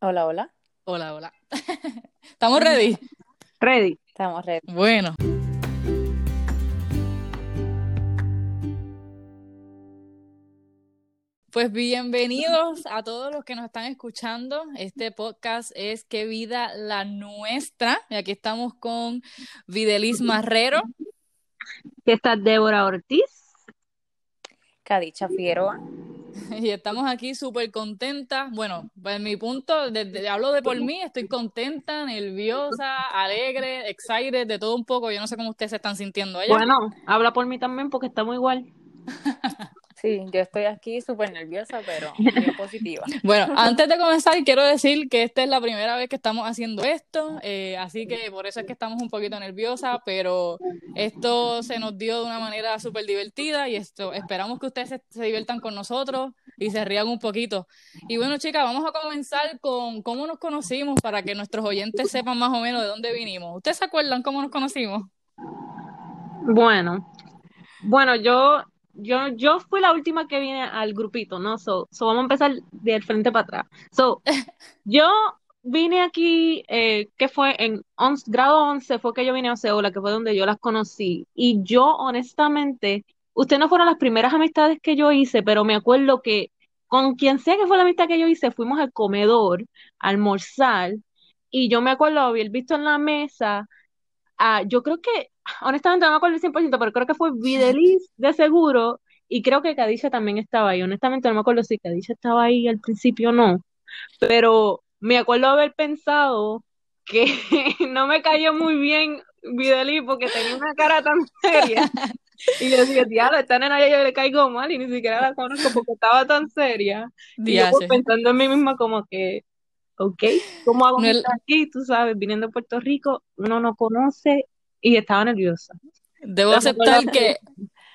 Hola, hola. Hola, hola. ¿Estamos ready? Ready. Estamos ready. Bueno. Pues bienvenidos a todos los que nos están escuchando. Este podcast es Qué vida la nuestra. Y aquí estamos con Videlis Marrero. ¿Qué está Débora Ortiz? Cadicha Figueroa. Y estamos aquí súper contentas. Bueno, pues mi punto, de, hablo de por mí, estoy contenta, nerviosa, alegre, excited, de todo un poco. Yo no sé cómo ustedes se están sintiendo allá. Bueno, habla por mí también porque estamos igual. Sí, yo estoy aquí súper nerviosa, pero muy positiva. Bueno, antes de comenzar, quiero decir que esta es la primera vez que estamos haciendo esto, eh, así que por eso es que estamos un poquito nerviosas, pero esto se nos dio de una manera súper divertida y esto esperamos que ustedes se, se, diviertan con nosotros y se rían un poquito. Y bueno, chicas, vamos a comenzar con cómo nos conocimos para que nuestros oyentes sepan más o menos de dónde vinimos. ¿Ustedes se acuerdan cómo nos conocimos? Bueno, bueno, yo yo, yo fui la última que vine al grupito, ¿no? So, so vamos a empezar del frente para atrás. So, yo vine aquí, eh, que fue en grado 11, fue que yo vine a Oceola, que fue donde yo las conocí. Y yo, honestamente, ustedes no fueron las primeras amistades que yo hice, pero me acuerdo que con quien sea que fue la amistad que yo hice, fuimos al comedor, a almorzar, y yo me acuerdo haber visto en la mesa, ah, yo creo que honestamente no me acuerdo el 100%, pero creo que fue Videlis de seguro y creo que Cadicia también estaba ahí. Honestamente no me acuerdo si Cadicia estaba ahí al principio o no, pero me acuerdo haber pensado que no me cayó muy bien Videlis porque tenía una cara tan seria. Y yo decía, diablo, esta nena ya yo le caigo mal y ni siquiera la conozco porque estaba tan seria. Y yo pues, pensando en mí misma como que, ok, ¿cómo hago no aquí? Tú sabes, viniendo de Puerto Rico, uno no conoce y estaba nerviosa. Debo aceptar que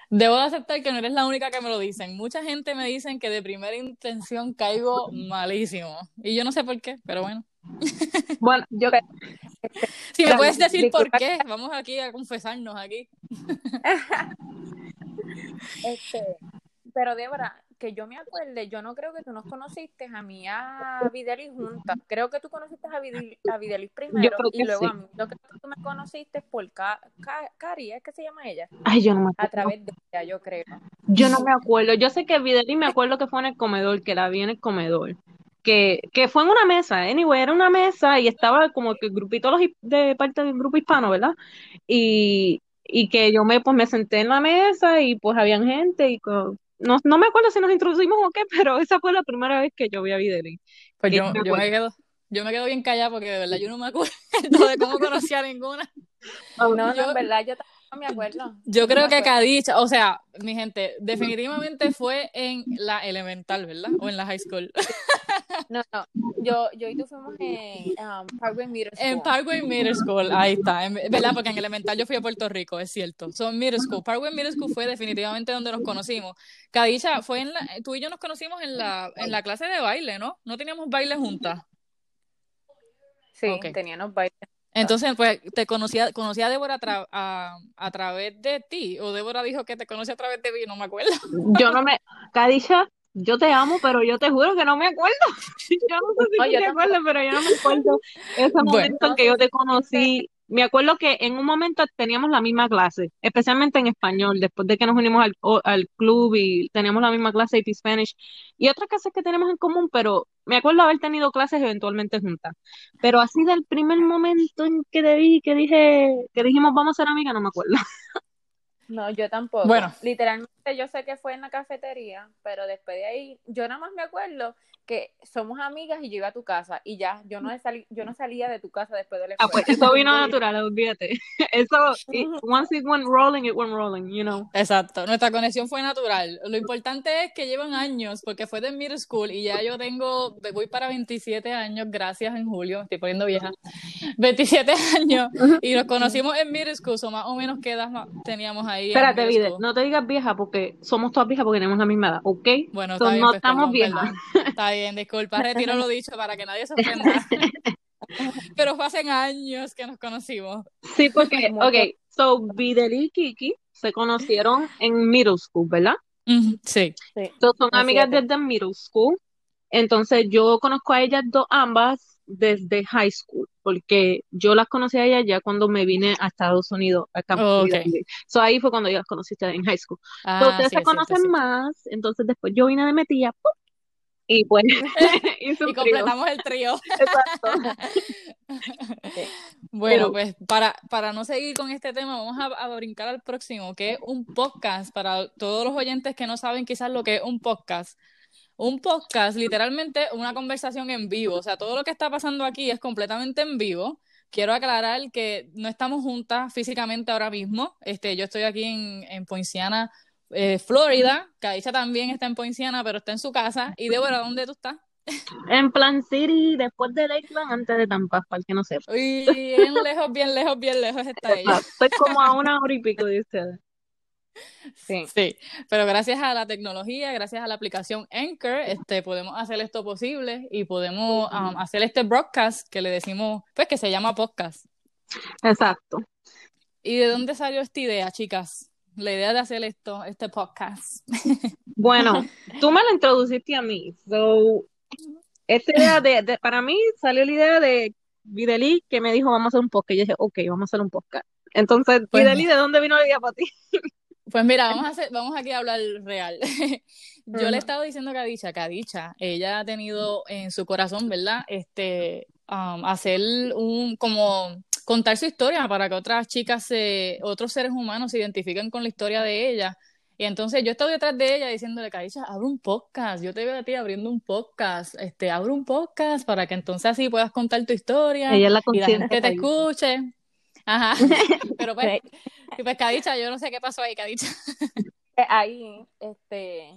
debo aceptar que no eres la única que me lo dicen. Mucha gente me dicen que de primera intención caigo malísimo y yo no sé por qué, pero bueno. Bueno, yo si me puedes decir por qué, vamos aquí a confesarnos aquí. este, pero Débora, que yo me acuerde, yo no creo que tú nos conociste a mí a Videlis juntas. Creo que tú conociste a, Videlis primero y luego a mí. Lo que tú me conociste por Cari, ¿es que se llama ella? Ay, yo no me acuerdo. A través de ella, yo creo. Yo no me acuerdo. Yo sé que Videlis me acuerdo que fue en el comedor, que la vi en el comedor. Que, que fue en una mesa, anyway, era una mesa y estaba como que el grupito de parte del grupo hispano, ¿verdad? Y, y que yo me pues me senté en la mesa y pues habían gente y no, no me acuerdo si nos introducimos o qué, pero esa fue la primera vez que yo vi a Videli. Pues yo, me yo, me quedo, yo me quedo bien callada porque de verdad yo no me acuerdo de cómo conocí a ninguna. No, no, en verdad yo no me acuerdo. Yo creo que Cadicha, o sea, mi gente, definitivamente fue en la elemental, ¿verdad? O en la high school. No, no, yo, yo y tú fuimos en um, Parkway Middle School. En Parkway Middle School, ahí está, ¿verdad? Porque en elemental yo fui a Puerto Rico, es cierto. Son Middle School. Parkway Middle School fue definitivamente donde nos conocimos. Cadicha, fue en la, tú y yo nos conocimos en la, en la clase de baile, ¿no? No teníamos baile juntas. Sí, teníamos baile entonces, pues, te conocía, conocía a Débora a, a, través de ti, o Débora dijo que te conocía a través de mí, no me acuerdo. Yo no me, Kadisha, yo te amo, pero yo te juro que no me acuerdo. Yo no sé si te acuerdas, pero yo no me acuerdo ese momento en que yo te conocí me acuerdo que en un momento teníamos la misma clase, especialmente en español, después de que nos unimos al, al club y teníamos la misma clase de Spanish y otras clases que tenemos en común, pero me acuerdo haber tenido clases eventualmente juntas. Pero así del primer momento en que te vi, que dije, que dijimos vamos a ser amigas, no me acuerdo. No, yo tampoco. Bueno. Literalmente yo sé que fue en la cafetería, pero después de ahí, yo nada más me acuerdo que somos amigas y yo iba a tu casa y ya, yo no, salí, yo no salía de tu casa después de la Ah, pues eso vino natural, olvídate. Eso, once it went rolling, it went rolling, you know. Exacto, nuestra conexión fue natural. Lo importante es que llevan años, porque fue de middle school y ya yo tengo, voy para 27 años, gracias en julio, estoy poniendo vieja, 27 años y nos conocimos en middle school, o más o menos qué edad teníamos ahí. Espérate, Vide, no te digas vieja porque somos todas viejas porque tenemos la misma edad, ¿ok? Bueno, no pues, estamos viejas. Está bien, disculpa, retiro lo dicho para que nadie se ofenda. Pero fue hace años que nos conocimos. Sí, porque, ok, so Videli y Kiki se conocieron en middle school, ¿verdad? sí. son amigas desde middle school. Entonces yo conozco a ellas dos ambas desde high school, porque yo las conocí a ellas ya cuando me vine a Estados Unidos, a Campo So ahí fue cuando yo las conociste en high school. Ah, ustedes se conocen más, entonces después yo vine de metilla, y pues y completamos el trío. Exacto. Bueno, pues para, para no seguir con este tema, vamos a, a, brincar al próximo, que es un podcast. Para todos los oyentes que no saben quizás lo que es un podcast, un podcast, literalmente una conversación en vivo. O sea, todo lo que está pasando aquí es completamente en vivo. Quiero aclarar que no estamos juntas físicamente ahora mismo. Este, yo estoy aquí en, en Poinciana, eh, Florida. Cadicha también está en Poinciana, pero está en su casa. Y Débora, ¿dónde tú estás? En Plan City, después de Lakeland, antes de Tampa, para el que no sepa. Uy, bien lejos, bien lejos, bien lejos está ella. Estoy como a una hora y pico de ustedes. Sí. sí, pero gracias a la tecnología, gracias a la aplicación Anchor, este, podemos hacer esto posible y podemos um, hacer este broadcast que le decimos, pues que se llama podcast. Exacto. ¿Y de dónde salió esta idea, chicas? La idea de hacer esto, este podcast. Bueno, tú me la introduciste a mí. So, esta idea de, para mí salió la idea de Videli que me dijo vamos a hacer un podcast. Y yo dije, ok, vamos a hacer un podcast. Entonces, pues, Videli, ¿de dónde vino la idea para ti? Pues mira, vamos a hacer, vamos aquí a hablar real. Yo le he estado diciendo a Cadicha, Cadicha, ella ha tenido en su corazón, ¿verdad? Este, um, hacer un, como contar su historia para que otras chicas, se, otros seres humanos se identifiquen con la historia de ella. Y entonces yo estoy detrás de ella diciéndole, Cadicha, abre un podcast, yo te veo a ti abriendo un podcast, este, abre un podcast para que entonces así puedas contar tu historia ella la y la gente te escuche. Ajá. Pero pues, pues Cadicha, yo no sé qué pasó ahí, Cadicha. Eh, ahí, este,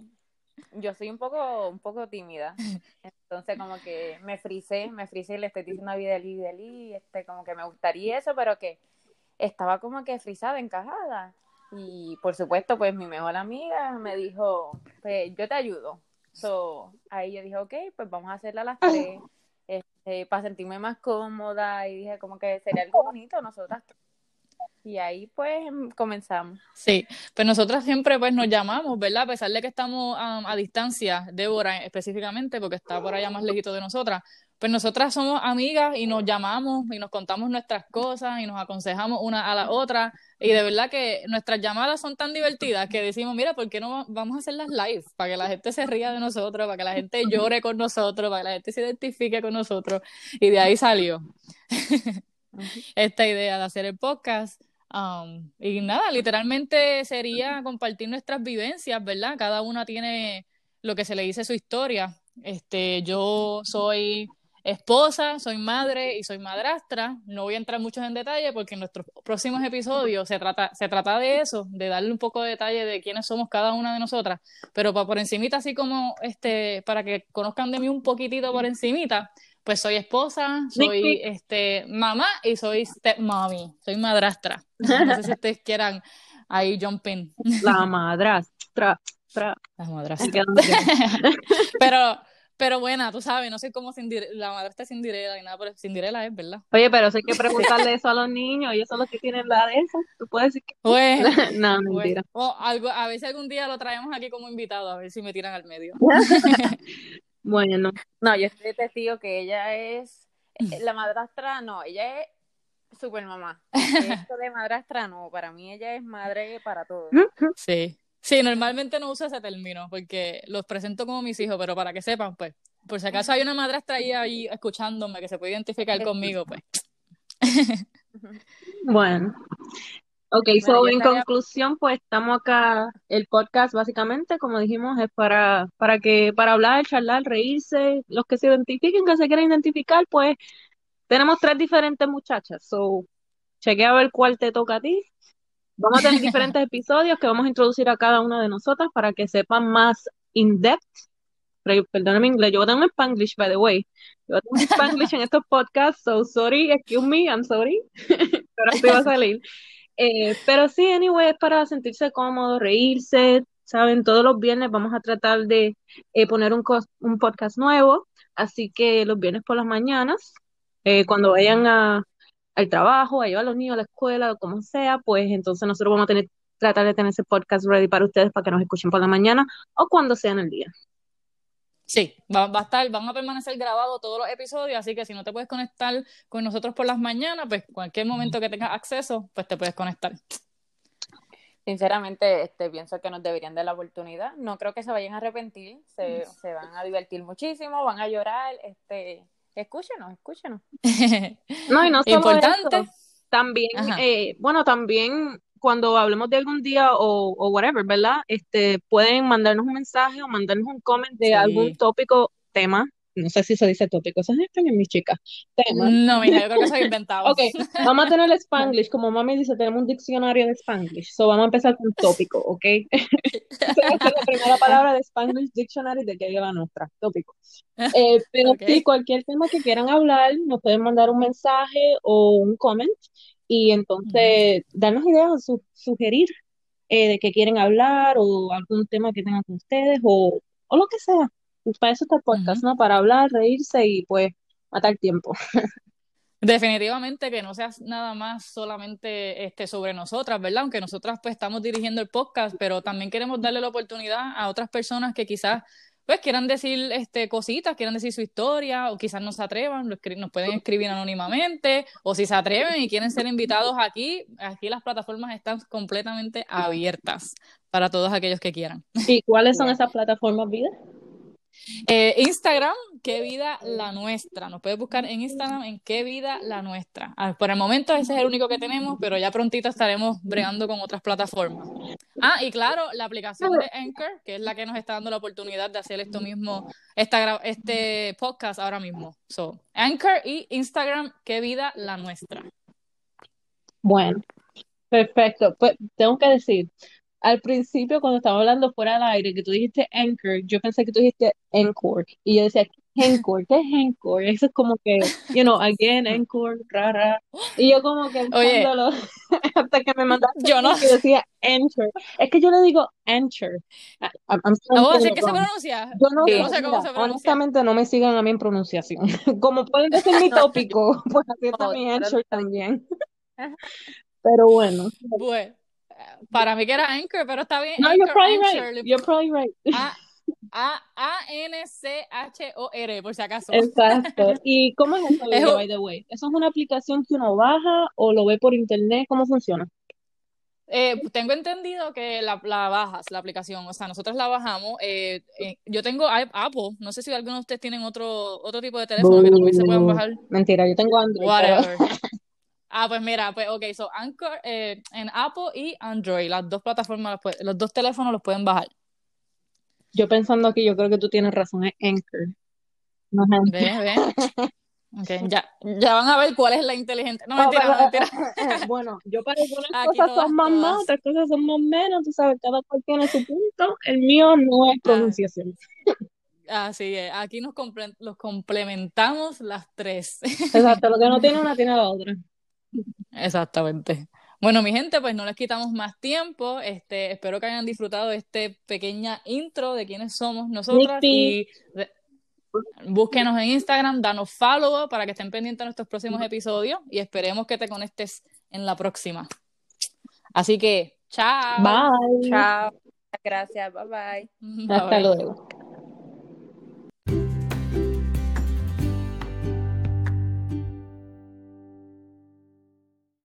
yo soy un poco, un poco tímida. Entonces como que me frisé, me frisé y le estoy diciendo a Videli, Videli, este, como que me gustaría eso, pero que estaba como que frisada, encajada. Y por supuesto, pues mi mejor amiga me dijo, pues yo te ayudo. So, ahí yo dije, ok, pues vamos a hacerla a las tres. Eh, para sentirme más cómoda y dije como que sería algo bonito nosotras. Y ahí pues em, comenzamos. Sí, pues nosotras siempre pues nos llamamos, ¿verdad? A pesar de que estamos a distancia, Débora específicamente, porque está por allá más lejito de nosotras, pues nosotras somos amigas y nos llamamos y nos contamos nuestras cosas y nos aconsejamos una a la otra. Y de verdad que nuestras llamadas son tan divertidas que decimos, mira, ¿por qué no vamos a hacer las live? Para que la gente se ría de nosotros, para que la gente llore con nosotros, para que la gente se identifique con nosotros. Y de ahí salió esta idea de hacer el podcast. Um, y nada, literalmente sería compartir nuestras vivencias, ¿verdad? Cada una tiene lo que se le dice su historia. Este, yo soy esposa, soy madre y soy madrastra. No voy a entrar mucho en detalle porque en nuestros próximos episodios se trata, se trata de eso, de darle un poco de detalle de quiénes somos cada una de nosotras. Pero para por encimita, así como este, para que conozcan de mí un poquitito por encimita, pues soy esposa, soy este mamá y soy stepmommy, soy madrastra. No sé si ustedes quieran ahí jump in. La madrastra. La madrastra. Pero pero buena, tú sabes, no soy como la madre está Cinderella y nada, pero Cinderella es, ¿verdad? Oye, pero si hay que preguntarle eso a los niños, ellos son los que tienen la de eso. Tú puedes decir que. Bueno, no, mentira. O algo, a ver si algún día lo traemos aquí como invitado, a ver si me tiran al medio. Bueno. No, yo estoy testigo que ella es. Eh, la madrastra, no, ella es super mamá. Esto de madrastra, no, para mí ella es madre para todos. Sí. Sí, normalmente no uso ese término porque los presento como mis hijos, pero para que sepan, pues, por si acaso hay una madrastra ahí, ahí escuchándome que se puede identificar conmigo, pues. bueno. Ok, so en conclusión, pues estamos acá, el podcast básicamente, como dijimos, es para, para que, para hablar, charlar, reírse, los que se identifiquen, que se quieran identificar, pues tenemos tres diferentes muchachas, so chequea a ver cuál te toca a ti Vamos a tener diferentes episodios que vamos a introducir a cada una de nosotras para que sepan más in-depth. Perdóname inglés, yo tengo un Spanglish, by the way. Yo tengo un Spanglish en estos podcasts, so sorry, excuse me, I'm sorry. pero así va a salir. Eh, pero sí, anyway, es para sentirse cómodo, reírse, ¿saben? Todos los viernes vamos a tratar de eh, poner un, un podcast nuevo, así que los viernes por las mañanas, eh, cuando vayan a, al trabajo, a llevar a los niños a la escuela, o como sea, pues entonces nosotros vamos a tener, tratar de tener ese podcast ready para ustedes para que nos escuchen por la mañana o cuando sea en el día. Sí, va, va, a estar, van a permanecer grabados todos los episodios, así que si no te puedes conectar con nosotros por las mañanas, pues cualquier momento que tengas acceso, pues te puedes conectar. Sinceramente, este, pienso que nos deberían dar la oportunidad. No creo que se vayan a arrepentir, se, se van a divertir muchísimo, van a llorar, este, escúchenos, escúchenos. no, y no solo Importante. Eso, también, eh, bueno, también cuando hablemos de algún día o, o, whatever, ¿verdad? Este, pueden mandarnos un mensaje o mandarnos un comment de algún tópico, tema. No sé si se dice tópico, eso es español, mis chicas. No, mira, yo creo que se ha inventado. ok, vamos a tener el Spanglish. Como mami dice, tenemos un diccionario de Spanglish. So vamos a empezar con tópico, ¿ok? Esa es la primera palabra de Spanglish Dictionary de que la nuestra, tópico. Eh, pero si cualquier tema que quieran hablar, nos pueden mandar un mensaje o un comment y entonces darnos ideas, su, sugerir eh, de qué quieren hablar o algún tema que tengan con ustedes o, o lo que sea. Para eso está el podcast, ¿no? Para hablar, reírse y pues matar tiempo. Definitivamente que no sea nada más solamente este, sobre nosotras, ¿verdad? Aunque nosotras pues estamos dirigiendo el podcast, pero también queremos darle la oportunidad a otras personas que quizás pues quieran decir este, cositas, quieran decir su historia, o quizás no se atrevan, nos pueden escribir anónimamente, o si se atreven y quieren ser invitados aquí, aquí las plataformas están completamente abiertas para todos aquellos que quieran. ¿Y cuáles son esas plataformas, Vida? Eh, Instagram, qué vida la nuestra. Nos puedes buscar en Instagram en qué vida la nuestra. Ah, por el momento ese es el único que tenemos, pero ya prontito estaremos bregando con otras plataformas. Ah, y claro, la aplicación de Anchor, que es la que nos está dando la oportunidad de hacer esto mismo, este podcast ahora mismo. So, Anchor y Instagram, qué vida la nuestra. Bueno, perfecto. Pues tengo que decir, al principio, cuando estaba hablando fuera del aire, que tú dijiste Anchor, yo pensé que tú dijiste Encore. Y yo decía, Encore, ¿qué es Encore? Eso es como que, you know, again, Encore, rara. Y yo como que Oye, hasta que me mandaste yo no. que decía Enter. Es que yo le digo Enter. No, así que se pronuncia. Yo no, sé cómo se pronuncia. Honestamente, no me sigan a mí en pronunciación. como pueden decir mi tópico, pues así está mi Enter también. Pero bueno. Bueno. Para mí que era Anchor, pero está bien. No, you're probably right. You're probably right. A-N-C-H-O-R, por si acaso. Exacto. ¿Y cómo es eso, by the way? ¿Eso es una aplicación que uno baja o lo ve por internet? ¿Cómo funciona? Eh, tengo entendido que la, la, bajas, la aplicación, o sea, nosotros la bajamos. Eh, eh, yo tengo Apple, no sé si algunos de ustedes tienen otro, otro tipo de teléfono que también se puedan bajar. Mentira, yo tengo Android. Ah, pues mira, pues ok, so Anchor eh, en Apple y Android, las dos plataformas, los dos teléfonos los pueden bajar. Yo pensando aquí, yo creo que tú tienes razón, es Anchor. No es Ve, ve. Okay, ya, ya van a ver cuál es la inteligente. No, mentira, no, mentira. Bueno, yo para algunas cosas son más más, otras cosas son más menos, tú sabes, cada cual tiene su punto. El mío no es ah. pronunciación. Así es, aquí nos los complementamos las tres. Exacto, lo que no tiene una tiene la otra. Exactamente. Bueno, mi gente, pues no les quitamos más tiempo. Este, espero que hayan disfrutado de este pequeña intro de quiénes somos nosotras y búsquenos en Instagram, danos follow para que estén pendientes de nuestros próximos episodios y esperemos que te conectes en la próxima. Así que, chao. Bye. Chao. Gracias. Bye bye. Hasta luego.